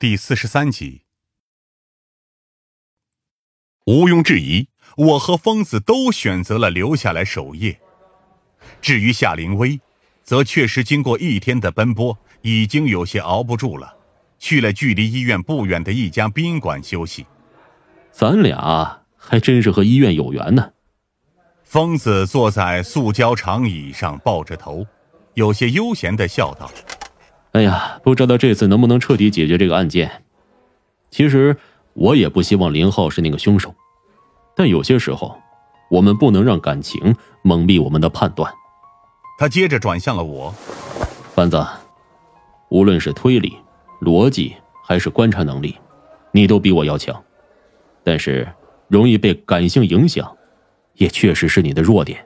第四十三集。毋庸置疑，我和疯子都选择了留下来守夜。至于夏灵薇，则确实经过一天的奔波，已经有些熬不住了，去了距离医院不远的一家宾馆休息。咱俩还真是和医院有缘呢。疯子坐在塑胶长椅上，抱着头，有些悠闲的笑道：“哎呀，不知道这次能不能彻底解决这个案件。其实我也不希望林浩是那个凶手。”但有些时候，我们不能让感情蒙蔽我们的判断。他接着转向了我，班子，无论是推理、逻辑还是观察能力，你都比我要强。但是，容易被感性影响，也确实是你的弱点。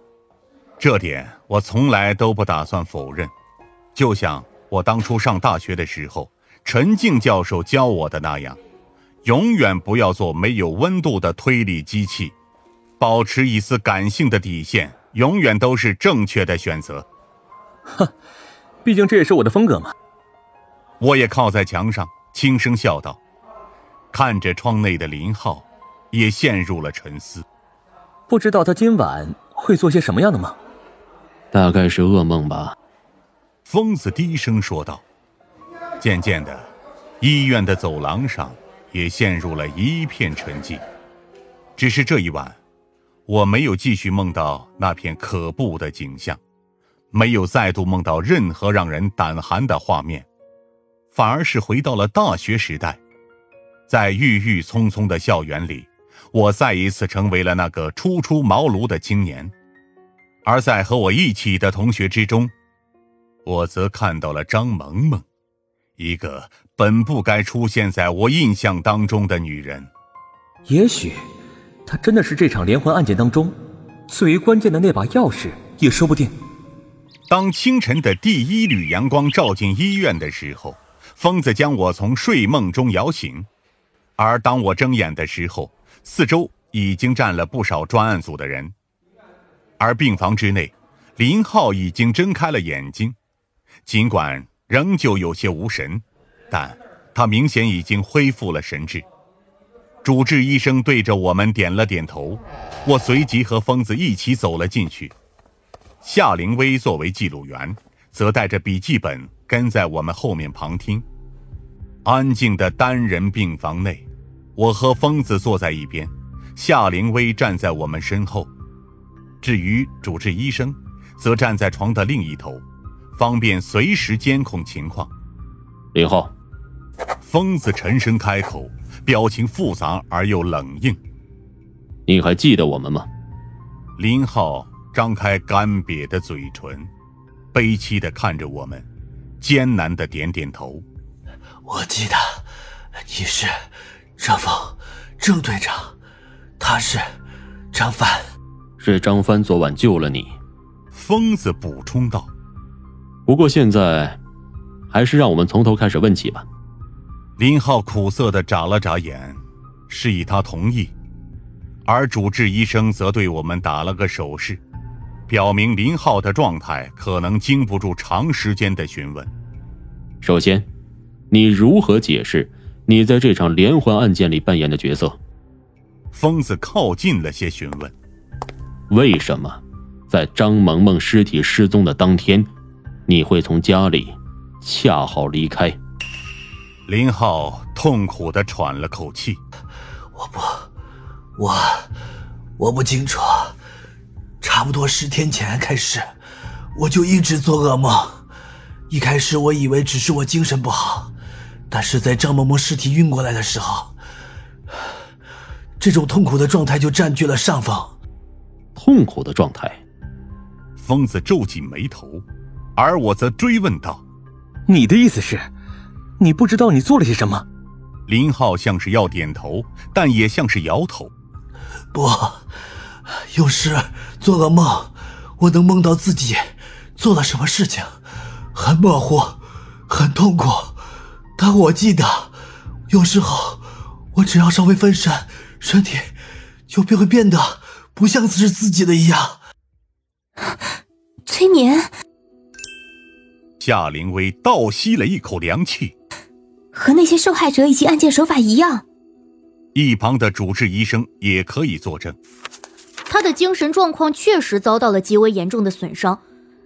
这点我从来都不打算否认。就像我当初上大学的时候，陈静教授教我的那样。永远不要做没有温度的推理机器，保持一丝感性的底线，永远都是正确的选择。哼，毕竟这也是我的风格嘛。我也靠在墙上，轻声笑道，看着窗内的林浩，也陷入了沉思。不知道他今晚会做些什么样的梦？大概是噩梦吧。疯子低声说道。渐渐的，医院的走廊上。也陷入了一片沉寂。只是这一晚，我没有继续梦到那片可怖的景象，没有再度梦到任何让人胆寒的画面，反而是回到了大学时代，在郁郁葱葱的校园里，我再一次成为了那个初出茅庐的青年。而在和我一起的同学之中，我则看到了张萌萌，一个。本不该出现在我印象当中的女人，也许，她真的是这场连环案件当中最为关键的那把钥匙，也说不定。当清晨的第一缕阳光照进医院的时候，疯子将我从睡梦中摇醒，而当我睁眼的时候，四周已经站了不少专案组的人，而病房之内，林浩已经睁开了眼睛，尽管仍旧有些无神。但他明显已经恢复了神智。主治医生对着我们点了点头，我随即和疯子一起走了进去。夏灵薇作为记录员，则带着笔记本跟在我们后面旁听。安静的单人病房内，我和疯子坐在一边，夏灵薇站在我们身后。至于主治医生，则站在床的另一头，方便随时监控情况。林浩。疯子沉声开口，表情复杂而又冷硬。你还记得我们吗？林浩张开干瘪的嘴唇，悲戚的看着我们，艰难的点点头。我记得，你是张峰，郑队长，他是张帆，是张帆昨晚救了你。疯子补充道。不过现在，还是让我们从头开始问起吧。林浩苦涩的眨了眨眼，示意他同意，而主治医生则对我们打了个手势，表明林浩的状态可能经不住长时间的询问。首先，你如何解释你在这场连环案件里扮演的角色？疯子靠近了些，询问：为什么在张萌萌尸体失踪的当天，你会从家里恰好离开？林浩痛苦的喘了口气：“我不，我，我不清楚。差不多十天前开始，我就一直做噩梦。一开始我以为只是我精神不好，但是在张萌萌尸体运过来的时候，这种痛苦的状态就占据了上风。痛苦的状态。”疯子皱紧眉头，而我则追问道：“你的意思是？”你不知道你做了些什么，林浩像是要点头，但也像是摇头。不，有时做噩梦，我能梦到自己做了什么事情，很模糊，很痛苦。但我记得，有时候我只要稍微分神，身体就便会变得不像是自己的一样。催眠。夏灵薇倒吸了一口凉气。和那些受害者以及案件手法一样。一旁的主治医生也可以作证，他的精神状况确实遭到了极为严重的损伤。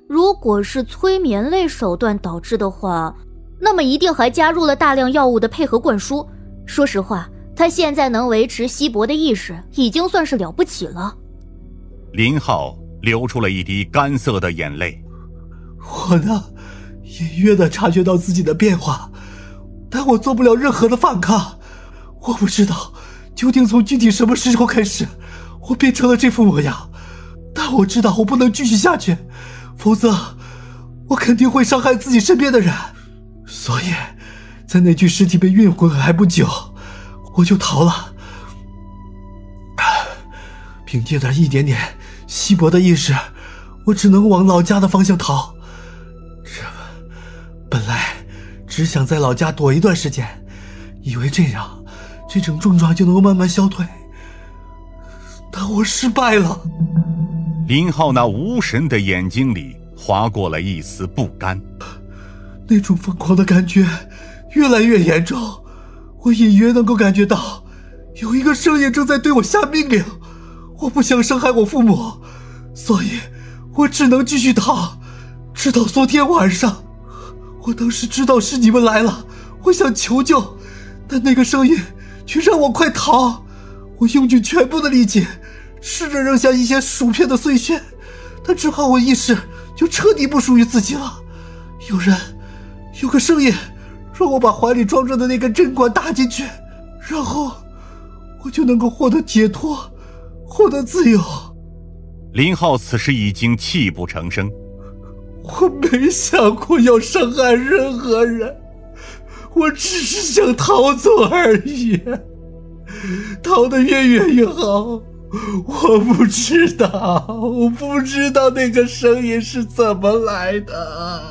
如果是催眠类手段导致的话，那么一定还加入了大量药物的配合灌输。说实话，他现在能维持稀薄的意识，已经算是了不起了。林浩流出了一滴干涩的眼泪。我呢，隐约的察觉到自己的变化，但我做不了任何的反抗。我不知道。究竟从具体什么时候开始，我变成了这副模样？但我知道我不能继续下去，否则我肯定会伤害自己身边的人。所以，在那具尸体被运回还不久，我就逃了。凭借着一点点稀薄的意识，我只能往老家的方向逃。只想在老家躲一段时间，以为这样。这种症状就能够慢慢消退，但我失败了。林浩那无神的眼睛里划过了一丝不甘，那种疯狂的感觉越来越严重。我隐约能够感觉到，有一个声音正在对我下命令。我不想伤害我父母，所以我只能继续逃。直到昨天晚上，我当时知道是你们来了，我想求救，但那个声音。却让我快逃！我用尽全部的力气，试着扔下一些薯片的碎屑，但只好我意识就彻底不属于自己了。有人，有个声音，让我把怀里装着的那根针管打进去，然后我就能够获得解脱，获得自由。林浩此时已经泣不成声。我没想过要伤害任何人。我只是想逃走而已，逃得越远越好。我不知道，我不知道那个声音是怎么来的。